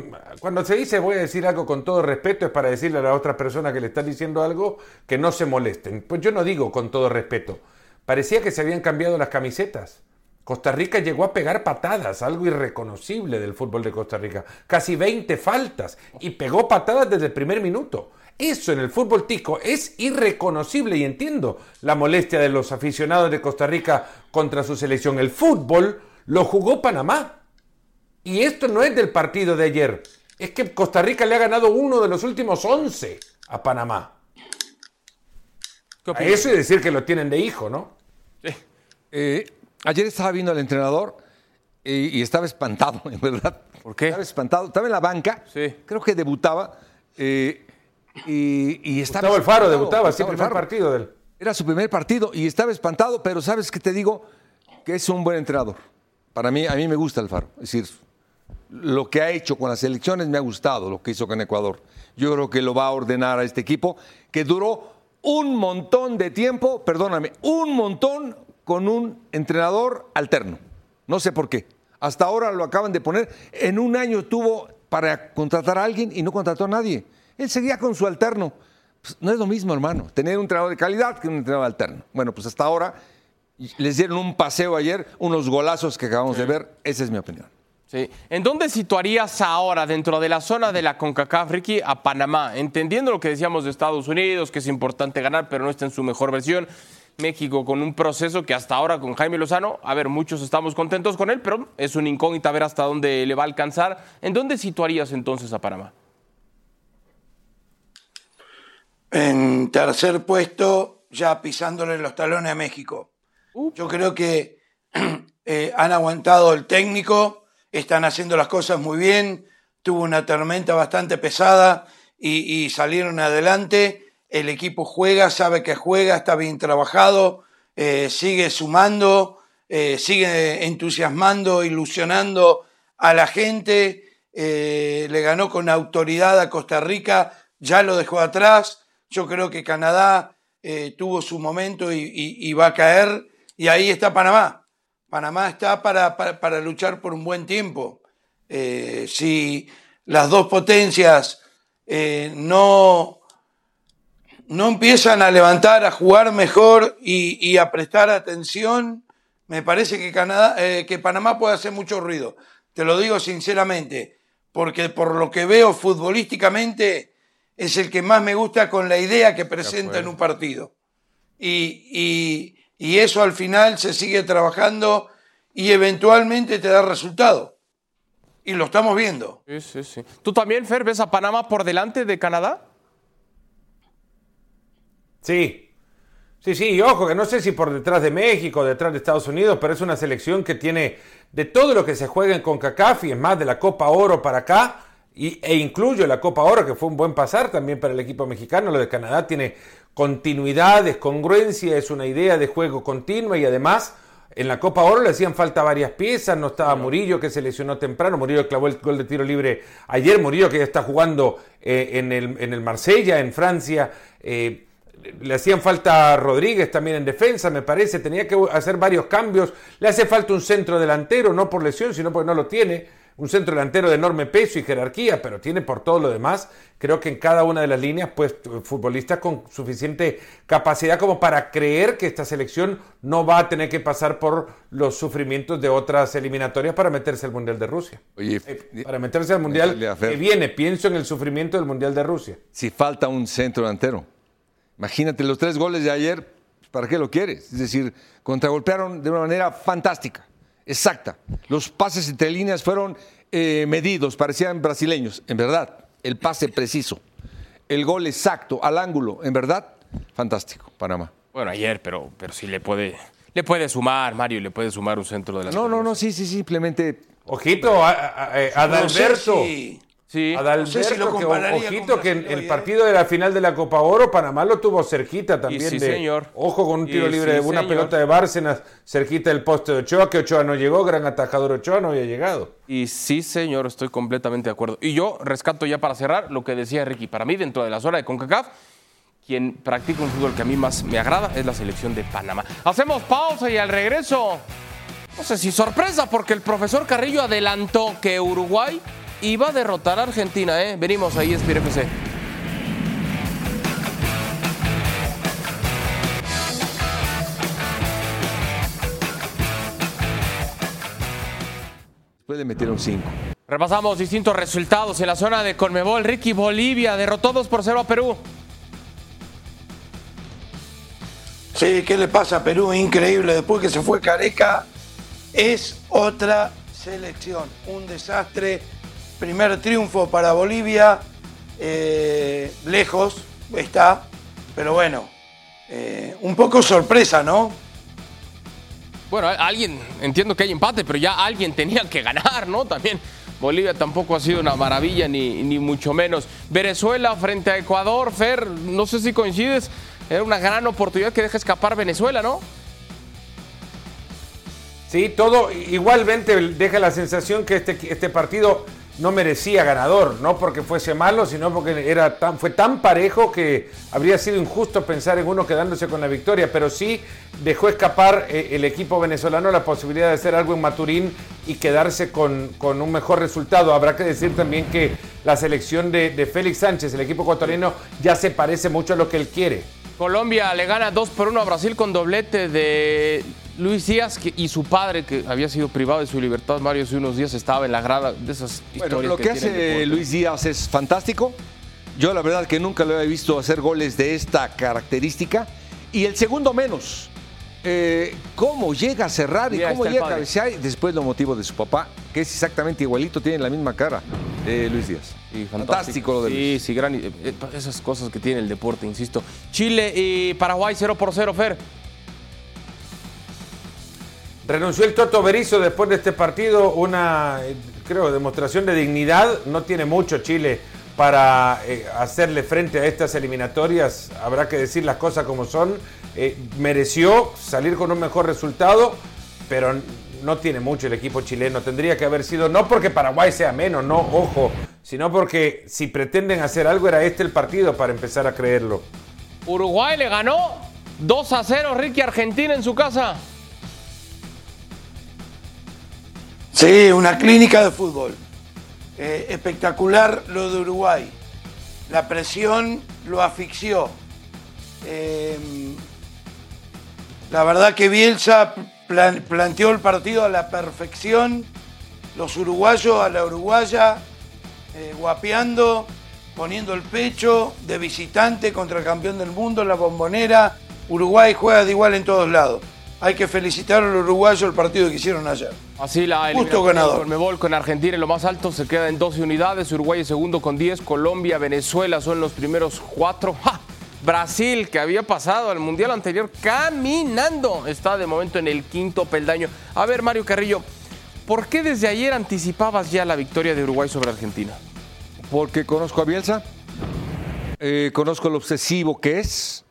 cuando se dice voy a decir algo con todo respeto, es para decirle a la otra persona que le está diciendo algo que no se molesten. Pues yo no digo con todo respeto. Parecía que se habían cambiado las camisetas. Costa Rica llegó a pegar patadas, algo irreconocible del fútbol de Costa Rica. Casi 20 faltas y pegó patadas desde el primer minuto. Eso en el fútbol tico es irreconocible y entiendo la molestia de los aficionados de Costa Rica contra su selección. El fútbol lo jugó Panamá. Y esto no es del partido de ayer. Es que Costa Rica le ha ganado uno de los últimos 11 a Panamá. ¿Qué A eso y decir que lo tienen de hijo, ¿no? Eh, ayer estaba viendo al entrenador eh, y estaba espantado, en verdad. ¿Por qué? Estaba espantado. Estaba en la banca. Sí. Creo que debutaba. eh, y, y estaba Gustavo Alfaro debutaba, sí, primer Alfaro. partido del. Era su primer partido y estaba espantado, pero sabes que te digo que es un buen entrenador. Para mí, a mí me gusta Alfaro. Es decir, lo que ha hecho con las elecciones me ha gustado, lo que hizo con Ecuador. Yo creo que lo va a ordenar a este equipo que duró un montón de tiempo, perdóname, un montón con un entrenador alterno. No sé por qué. Hasta ahora lo acaban de poner. En un año tuvo para contratar a alguien y no contrató a nadie. Él seguía con su alterno. Pues, no es lo mismo, hermano, tener un entrenador de calidad que un entrenador alterno. Bueno, pues hasta ahora les dieron un paseo ayer, unos golazos que acabamos de ver. Esa es mi opinión. Sí. ¿En dónde situarías ahora dentro de la zona de la CONCACAF, Ricky, a Panamá? Entendiendo lo que decíamos de Estados Unidos, que es importante ganar, pero no está en su mejor versión. México con un proceso que hasta ahora con Jaime Lozano, a ver, muchos estamos contentos con él, pero es una incógnita ver hasta dónde le va a alcanzar. ¿En dónde situarías entonces a Panamá? En tercer puesto, ya pisándole los talones a México. Yo creo que eh, han aguantado el técnico, están haciendo las cosas muy bien, tuvo una tormenta bastante pesada y, y salieron adelante. El equipo juega, sabe que juega, está bien trabajado, eh, sigue sumando, eh, sigue entusiasmando, ilusionando a la gente. le ganó con autoridad a Costa Rica, ya lo dejó atrás. Yo creo que Canadá eh, tuvo su momento y, va a caer. Y ahí está Panamá. Panamá está para, para- luchar por un buen tiempo. Eh, si las dos potencias eh, no, no empiezan a levantar, a jugar mejor y, a prestar atención, me parece que, Canadá, que Panamá puede hacer mucho ruido. Te lo digo sinceramente, porque por lo que veo futbolísticamente es el que más me gusta con la idea que presenta en un partido. Y, y- y eso al final se sigue trabajando y eventualmente te da resultado. Y lo estamos viendo. Sí, sí, sí. ¿Tú también, Fer, ves a Panamá por delante de Canadá? Sí. Sí, sí, y ojo, que no sé si por detrás de México, detrás de Estados Unidos, pero es una selección que tiene de todo lo que se juega en CONCACAF y es más de la Copa Oro para acá, y, e incluyo la Copa Oro, que fue un buen pasar también para el equipo mexicano. Lo de Canadá tiene continuidad, es congruencia, es una idea de juego continua y además en la Copa Oro le hacían falta varias piezas, no estaba Murillo que se lesionó temprano, Murillo clavó el gol de tiro libre ayer, Murillo que ya está jugando eh, en, el, en el Marsella, en Francia. eh, le hacían falta a Rodríguez también en defensa, me parece. Tenía que hacer varios cambios. Le hace falta un centro delantero, no por lesión, sino porque no lo tiene. Un centro delantero de enorme peso y jerarquía, pero tiene por todo lo demás. Creo que en cada una de las líneas, pues, futbolistas con suficiente capacidad como para creer que esta selección no va a tener que pasar por los sufrimientos de otras eliminatorias para meterse al Mundial de Rusia. Oye, Eh, para meterse al Mundial que viene, pienso en el sufrimiento del Mundial de Rusia. si falta un centro delantero. Imagínate los tres goles de ayer, ¿para qué lo quieres? Es decir, contragolpearon de una manera fantástica, exacta. Los pases entre líneas fueron eh, medidos, parecían brasileños, en verdad. El pase preciso, el gol exacto, al ángulo, en verdad, fantástico, Panamá. Bueno, ayer, pero, pero sí le puede, le puede sumar, Mario, le puede sumar un centro de la No, no, no, sí, sí, simplemente. Ojito, a- a- a- Adalberto. No sé si- Sí. Adalberto, No sé si lo que, ojito que en el partido de la final de la Copa Oro, Panamá lo tuvo cerquita también. sí, de- señor. Ojo con un tiro Y libre sí, de una señor. pelota de Bárcenas cerquita del poste de Ochoa, que Ochoa no llegó, gran atajador Ochoa no había llegado. Y sí, señor, estoy completamente de acuerdo. Y yo rescato ya para cerrar lo que decía Ricky. Para mí, dentro de la zona de CONCACAF, quien practica un fútbol que a mí más me agrada es la selección de Panamá. Hacemos pausa y al regreso, no sé si sorpresa, porque el profesor Carrillo adelantó que Uruguay iba a derrotar a Argentina. ¿eh? Venimos ahí, Espire FC. Después le metieron cinco. Repasamos distintos resultados en la zona de Conmebol. Ricky Bolivia derrotó 2 por 0 a Perú. Sí, ¿qué le pasa a Perú? Increíble. Después que se fue Careca, es otra selección. Un desastre. Primer triunfo para Bolivia. eh, lejos está. Pero bueno, eh, un poco sorpresa, ¿no? Bueno, alguien, entiendo que hay empate, pero ya alguien tenía que ganar, ¿no? También Bolivia tampoco ha sido una maravilla, ni, ni mucho menos. Venezuela frente a Ecuador, Fer, no sé si coincides, era una gran oportunidad que deja escapar Venezuela, ¿no? Sí, todo igualmente deja la sensación que este, este partido no merecía ganador, no porque fuese malo, sino porque era tan, fue tan parejo que habría sido injusto pensar en uno quedándose con la victoria, pero sí dejó escapar eh, el equipo venezolano la posibilidad de hacer algo en Maturín y quedarse con, con un mejor resultado. Habrá que decir también que la selección de, de Félix Sánchez, el equipo ecuatoriano, ya se parece mucho a lo que él quiere. Colombia le gana 2 por 1 a Brasil con doblete de Luis Díaz que- y su padre, que había sido privado de su libertad, Mario, hace unos días estaba en la grada de esas historias. Bueno, lo que, hace. Luis Díaz es fantástico. Yo la verdad que nunca lo he visto hacer goles de esta característica Y el segundo menos. Eh, ¿Cómo llega a cerrar y cómo llega a cabecear? Y Después lo motivo de su papá, que es exactamente igualito, tiene la misma cara, eh, Luis Díaz. Sí, fantástico. lo de Sí, Luis. sí, gran. eh, eh, Esas cosas que tiene el deporte, insisto. Chile y Paraguay 0 por 0, Fer. Renunció el Toto Berizzo después de este partido, una, eh, creo, demostración de dignidad. No tiene mucho Chile para eh, hacerle frente a estas eliminatorias. Habrá que decir las cosas como son. Eh, mereció salir con un mejor resultado, pero no tiene mucho el equipo chileno. Tendría que haber sido, no porque Paraguay sea menos, no, ojo, sino porque si pretenden hacer algo era este el partido para empezar a creerlo. Uruguay le ganó 2 a 0 Ricky Argentina en su casa. Sí, una clínica de fútbol. Eh, espectacular lo de Uruguay. La presión lo asfixió. Eh, la verdad que Bielsa plan- planteó el partido a la perfección. Los uruguayos a la uruguaya, eh, guapeando, poniendo el pecho de visitante contra el campeón del mundo, la bombonera. Uruguay juega de igual en todos lados. Hay que felicitar al uruguayo el partido que hicieron ayer. Así la Justo ganador. con Argentina en lo más alto se queda en 12 unidades. Uruguay es segundo con 10. Colombia, Venezuela son los primeros cuatro. ¡Ja! Brasil, que había pasado al mundial anterior caminando, está de momento en el quinto peldaño. A ver, Mario Carrillo, ¿por qué desde ayer anticipabas ya la victoria de Uruguay sobre Argentina? Porque conozco a Bielsa, eh, conozco lo obsesivo que es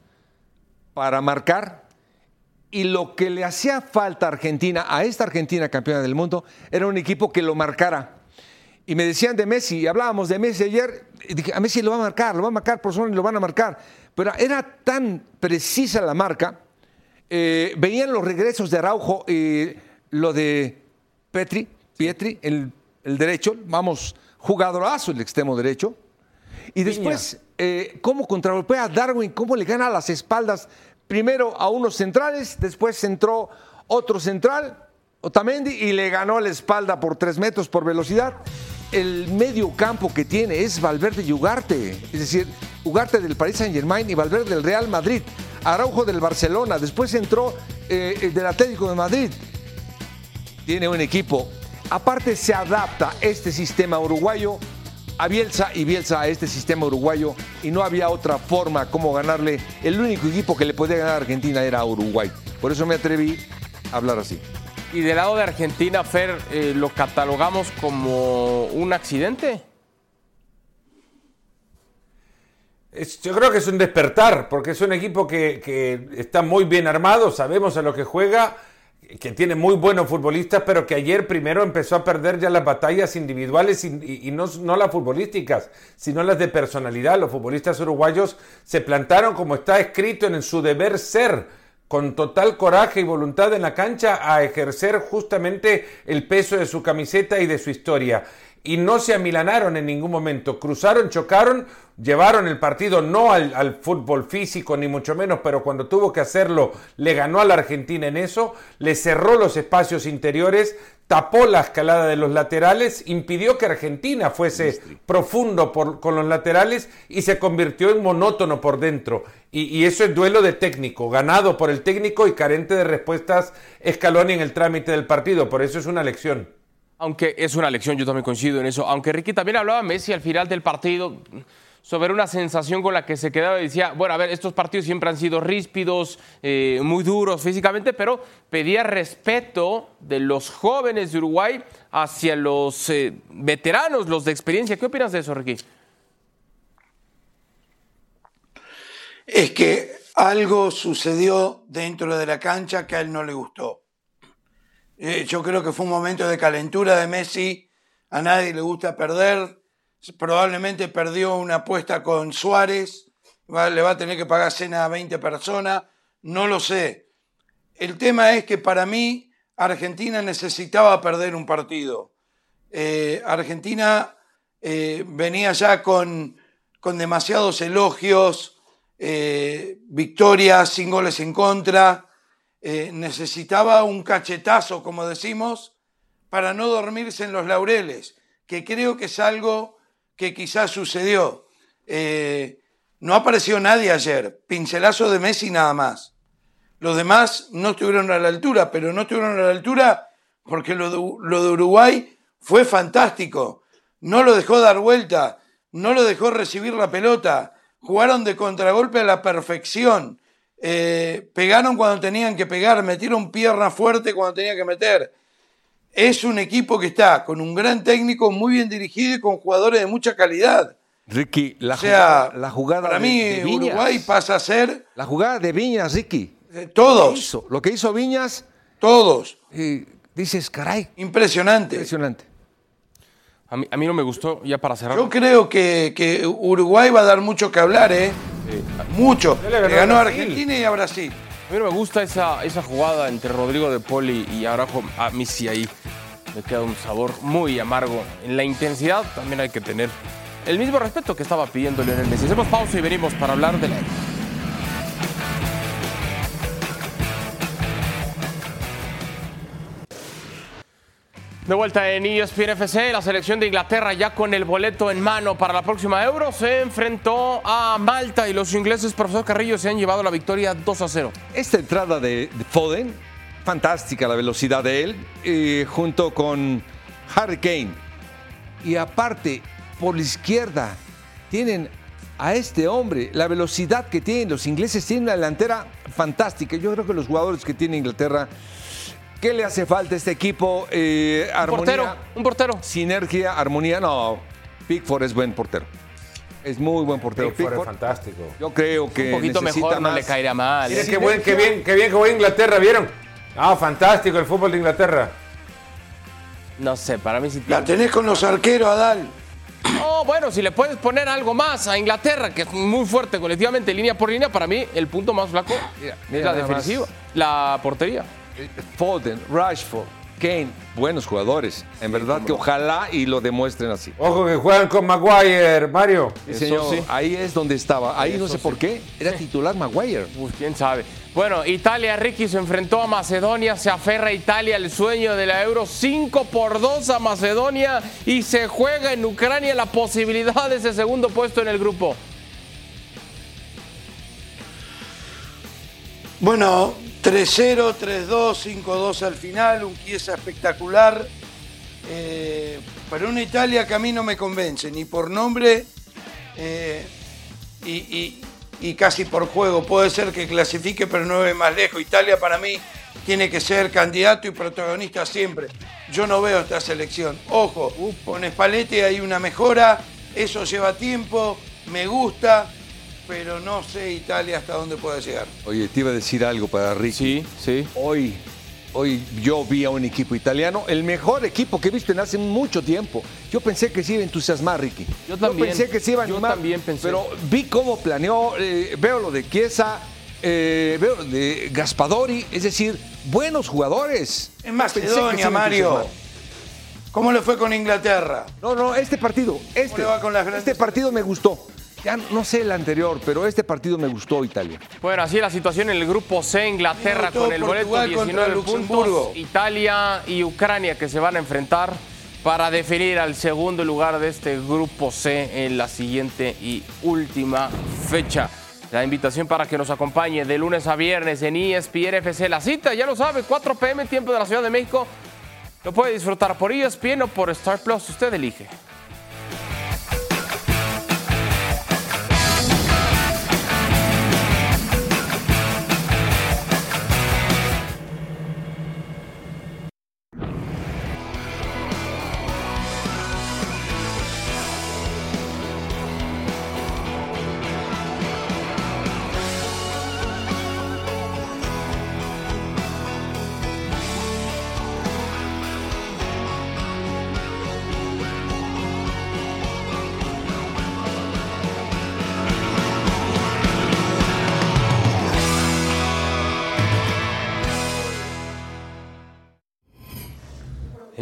para marcar y lo que le hacía falta a Argentina, a esta Argentina campeona del mundo, era un equipo que lo marcara. Y me decían de Messi, y hablábamos de Messi ayer, y dije, a Messi lo va a marcar, lo va a marcar por y lo van a marcar. Pero era tan precisa la marca, eh, veían los regresos de Araujo y lo de Petri, Pietri, el, el derecho, vamos, jugadorazo el extremo derecho. Y después, eh, cómo contragolpea a Darwin, cómo le gana a las espaldas, primero a unos centrales, después entró otro central, Otamendi, y le ganó la espalda por tres metros por velocidad. El medio campo que tiene es Valverde y Ugarte, es decir, Ugarte del Paris Saint Germain y Valverde del Real Madrid, Araujo del Barcelona, después entró eh, el del Atlético de Madrid. Tiene un equipo. Aparte se adapta este sistema uruguayo a Bielsa y Bielsa a este sistema uruguayo y no había otra forma como ganarle. El único equipo que le podía ganar a Argentina era Uruguay. Por eso me atreví a hablar así. Y del lado de Argentina, Fer, eh, ¿lo catalogamos como un accidente? Es- yo creo que es un despertar, porque es un equipo que, que está muy bien armado, sabemos a lo que juega, que tiene muy buenos futbolistas, pero que ayer primero empezó a perder ya las batallas individuales y, no, no las futbolísticas, sino las de personalidad. Los futbolistas uruguayos se plantaron como está escrito en su deber ser, con total coraje y voluntad en la cancha a ejercer justamente el peso de su camiseta y de su historia. Y no se amilanaron en ningún momento, cruzaron, chocaron, llevaron el partido no al, al fútbol físico ni mucho menos, pero cuando tuvo que hacerlo le ganó a la Argentina en eso, le cerró los espacios interiores, tapó la escalada de los laterales, impidió que Argentina fuese profundo por- con los laterales y se convirtió en monótono por dentro. Y, y eso es duelo de técnico, ganado por el técnico y carente de respuestas Scaloni en el trámite del partido. Por eso es una lección. Aunque es una lección, yo también coincido en eso. Aunque Ricky también hablaba Messi al final del partido sobre una sensación con la que se quedaba y decía, bueno, a ver, estos partidos siempre han sido ríspidos, eh, muy duros físicamente, pero pedía respeto de los jóvenes de Uruguay hacia los eh, veteranos, los de experiencia. ¿Qué opinas de eso, Ricky? es que algo sucedió dentro de la cancha que a él no le gustó. Eh, yo creo que fue un momento de calentura de Messi, a nadie le gusta perder, probablemente perdió una apuesta con Suárez, le va a tener que pagar cena a 20 personas, no lo sé. El tema es que para mí Argentina necesitaba perder un partido. Eh, Argentina eh, venía ya con, con demasiados elogios, victorias sin goles en contra, eh, necesitaba un cachetazo, como decimos, para no dormirse en los laureles, que creo que es algo que quizás sucedió. Eh, No apareció nadie ayer. Pincelazo de Messi nada más. Los demás no estuvieron a la altura, pero no estuvieron a la altura porque lo de, lo de Uruguay fue fantástico. No lo dejó dar vuelta, no lo dejó recibir la pelota. Jugaron de contragolpe a la perfección. Eh, pegaron cuando tenían que pegar, metieron pierna fuerte cuando tenía que meter. Es un equipo que está con un gran técnico, muy bien dirigido y con jugadores de mucha calidad. Ricky, la O sea, jugada, la jugada para mí de Viñas. Uruguay pasa a ser La jugada de Viñas, Ricky. todos. Lo que hizo, lo que hizo Viñas, todos. dices, caray. Impresionante. Impresionante. A mí, a mí no me gustó, ya para cerrar. Yo creo que, que Uruguay va a dar mucho que hablar, ¿eh? Mucho. le Le ganó a. Argentina y a Brasil. A mí no me gusta esa, esa jugada entre Rodrigo de Poli y Araujo. A mí sí ahí me queda un sabor muy amargo. En la intensidad también hay que tener el mismo respeto que estaba pidiendo Lionel Messi. Hacemos pausa y venimos para hablar de la De vuelta en ESPN FC, la selección de Inglaterra ya con el boleto en mano para la próxima Euro se enfrentó a Malta y los ingleses, profesor Carrillo, se han llevado la victoria 2 a 0. Esta entrada de, de Foden, fantástica la velocidad de él, eh, junto con Harry Kane. Y aparte, por la izquierda, tienen a este hombre, la velocidad que tienen los ingleses, tienen una delantera fantástica. Yo creo que los jugadores que tiene Inglaterra, ¿qué le hace falta a este equipo? Eh, armonía, portero, un portero. Sinergia, armonía, no. Pickford es buen portero. Es muy buen portero. Pickford es fantástico. Yo creo que Un poquito necesita mejor no le caería mal. Mire ¿eh? qué, buen, qué bien, qué bien jugó Inglaterra, ¿vieron? Ah, fantástico el fútbol de Inglaterra. No sé, para mí sí La tenés con los arqueros, Adal. No, bueno, si le puedes poner algo más a Inglaterra, que es muy fuerte colectivamente, línea por línea, para mí el punto más flaco es mira la defensiva, más. la portería. Foden, Rashford, Kane, buenos jugadores. En verdad que ojalá y lo demuestren así. Ojo que juegan con Maguire, Mario. Sí, señor, ahí es donde estaba. Ahí no sé por qué. Era titular Maguire. Pues quién sabe. Bueno, Italia, Ricky se enfrentó a Macedonia, se aferra a Italia al sueño de la Euro 5 por 2 a Macedonia y se juega en Ucrania la posibilidad de ese segundo puesto en el grupo. Bueno, 3-0, 3-2, 5-2 al final, un Chiesa espectacular. Eh, pero una Italia que a mí no me convence, ni por nombre eh, y, y- y casi por juego. Puede ser que clasifique, pero no ve más lejos. Italia para mí tiene que ser candidato y protagonista siempre. Yo no veo esta selección. Ojo, con Spalletti hay una mejora, eso lleva tiempo, me gusta, pero no sé Italia hasta dónde puede llegar. Oye, te iba a decir algo para Ricky. Sí, sí. Hoy, hoy yo vi a un equipo italiano, el mejor equipo que he visto en hace mucho tiempo. Yo pensé que se iba a entusiasmar, Ricky. Yo también. pensé que se iba a Yo animar. también pensé. Pero vi cómo planeó, eh, veo lo de Chiesa, eh, veo lo de Gaspadori, es decir, buenos jugadores. En Pensé que se Macedonia, Mario. ¿Cómo le fue con Inglaterra? No, no, este partido, este, le va con las grandes este partido me gustó. Ya no sé el anterior, pero este partido me gustó Italia. Bueno, así la situación en el grupo C, Inglaterra con el boleto Portugal contra 19 Luxemburgo. puntos, Italia y Ucrania que se van a enfrentar para definir al segundo lugar de este grupo C en la siguiente y última fecha. La invitación para que nos acompañe de lunes a viernes en ESPN FC. La cita, ya lo sabe, 4 pm, tiempo de la Ciudad de México. Lo puede disfrutar por ESPN o por Star Plus, usted elige.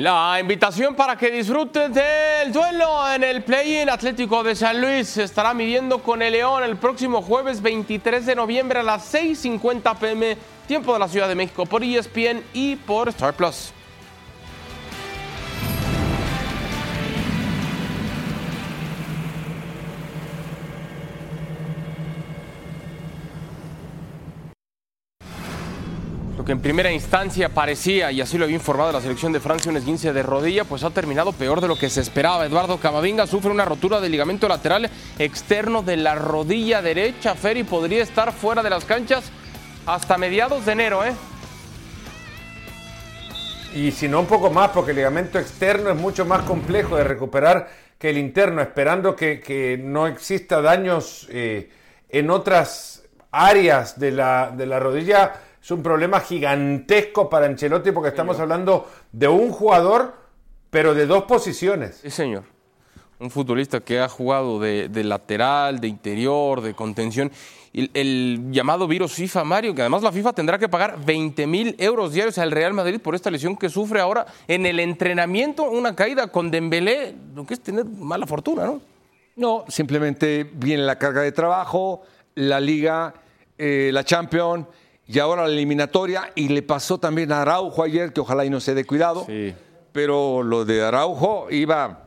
La invitación para que disfruten del duelo en el play-in Atlético de San Luis se estará midiendo con el León el próximo jueves 23 de noviembre a las 6:50 pm, tiempo de la Ciudad de México, por ESPN y por Star Plus. Que en primera instancia parecía, y así lo había informado la selección de Francia, un esguince de rodilla, pues ha terminado peor de lo que se esperaba. Eduardo Camavinga sufre una rotura del ligamento lateral externo de la rodilla derecha. Ferry podría estar fuera de las canchas hasta mediados de enero, ¿eh? Y si no un poco más, porque el ligamento externo es mucho más complejo de recuperar que el interno, esperando que, que no exista daños eh, en otras áreas de la, de la rodilla. Es un problema gigantesco para Ancelotti porque estamos hablando de un jugador, pero de dos posiciones. Sí, señor. Un futbolista que ha jugado de, de lateral, de interior, de contención el, el, llamado virus FIFA, Mario, que además la FIFA tendrá que pagar 20 mil euros diarios al Real Madrid por esta lesión que sufre ahora en el entrenamiento, una caída con Dembélé, lo que es tener mala fortuna, ¿no? No, simplemente viene la carga de trabajo, la Liga, eh, la Champions y ahora la eliminatoria, y le pasó también a Araujo ayer, que ojalá y no se dé cuidado, sí. pero lo de Araujo iba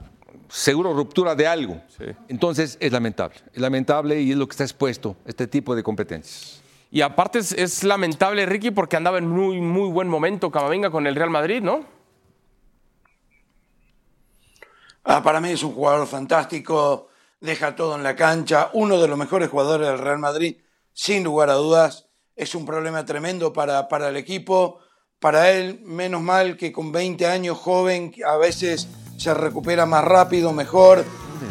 seguro ruptura de algo. Sí. Entonces es lamentable, es lamentable y es lo que está expuesto este tipo de competencias. Y aparte es, es, lamentable, Ricky, porque andaba en muy, muy buen momento Camavinga con el Real Madrid, ¿no? Ah, para mí es un jugador fantástico, deja todo en la cancha, uno de los mejores jugadores del Real Madrid, sin lugar a dudas. Es un problema tremendo para, para el equipo, para él, menos mal que con 20 años joven, a veces se recupera más rápido, mejor.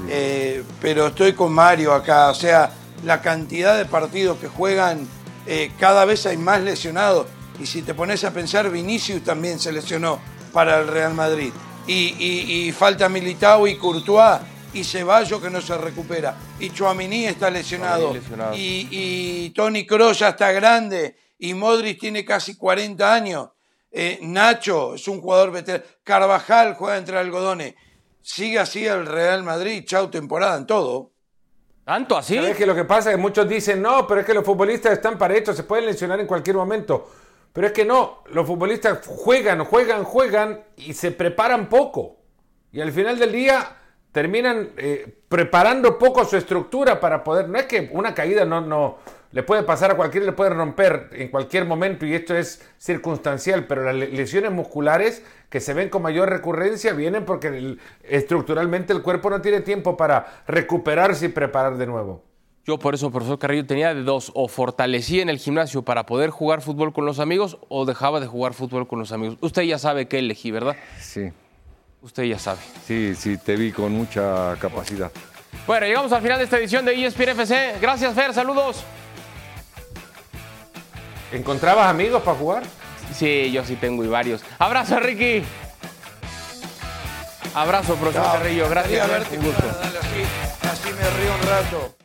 Eh, pero estoy con Mario acá, o sea, la cantidad de partidos que juegan, eh, cada vez hay más lesionados. Y si te pones a pensar, Vinicius también se lesionó para el Real Madrid. Y, y, y falta Militao y Courtois y Ceballos que no se recupera. Y Chouamini está lesionado. lesionado. Y, y Tony Kroos ya está grande. Y Modric tiene casi 40 años. Eh, Nacho es un jugador veterano. Carvajal juega entre algodones. Sigue así el Real Madrid. Chau temporada en todo. ¿Tanto así? ¿Sabes que lo que pasa es que muchos dicen, no, pero es que los futbolistas están para esto, se pueden lesionar en cualquier momento. Pero es que no, los futbolistas juegan, juegan, juegan y se preparan poco. Y al final del día terminan eh, preparando poco su estructura para poder. No es que una caída no, no le puede pasar a cualquiera, le puede romper en cualquier momento y esto es circunstancial, pero las lesiones musculares que se ven con mayor recurrencia vienen porque el, estructuralmente el cuerpo no tiene tiempo para recuperarse y preparar de nuevo. Yo por eso, profesor Carrillo, tenía de dos, o fortalecía en el gimnasio para poder jugar fútbol con los amigos o dejaba de jugar fútbol con los amigos. Usted ya sabe qué elegí, ¿verdad? Sí. Usted ya sabe. Sí, sí, te vi con mucha capacidad. Bueno, llegamos al final de esta edición de ESPN FC. Gracias, Fer, saludos. ¿Encontrabas amigos para jugar? Sí, yo sí tengo y varios. Abrazo, Ricky. Abrazo, profesor. Carrillo. Gracias. Verte Un gusto. jugar, dale así, así me río un rato.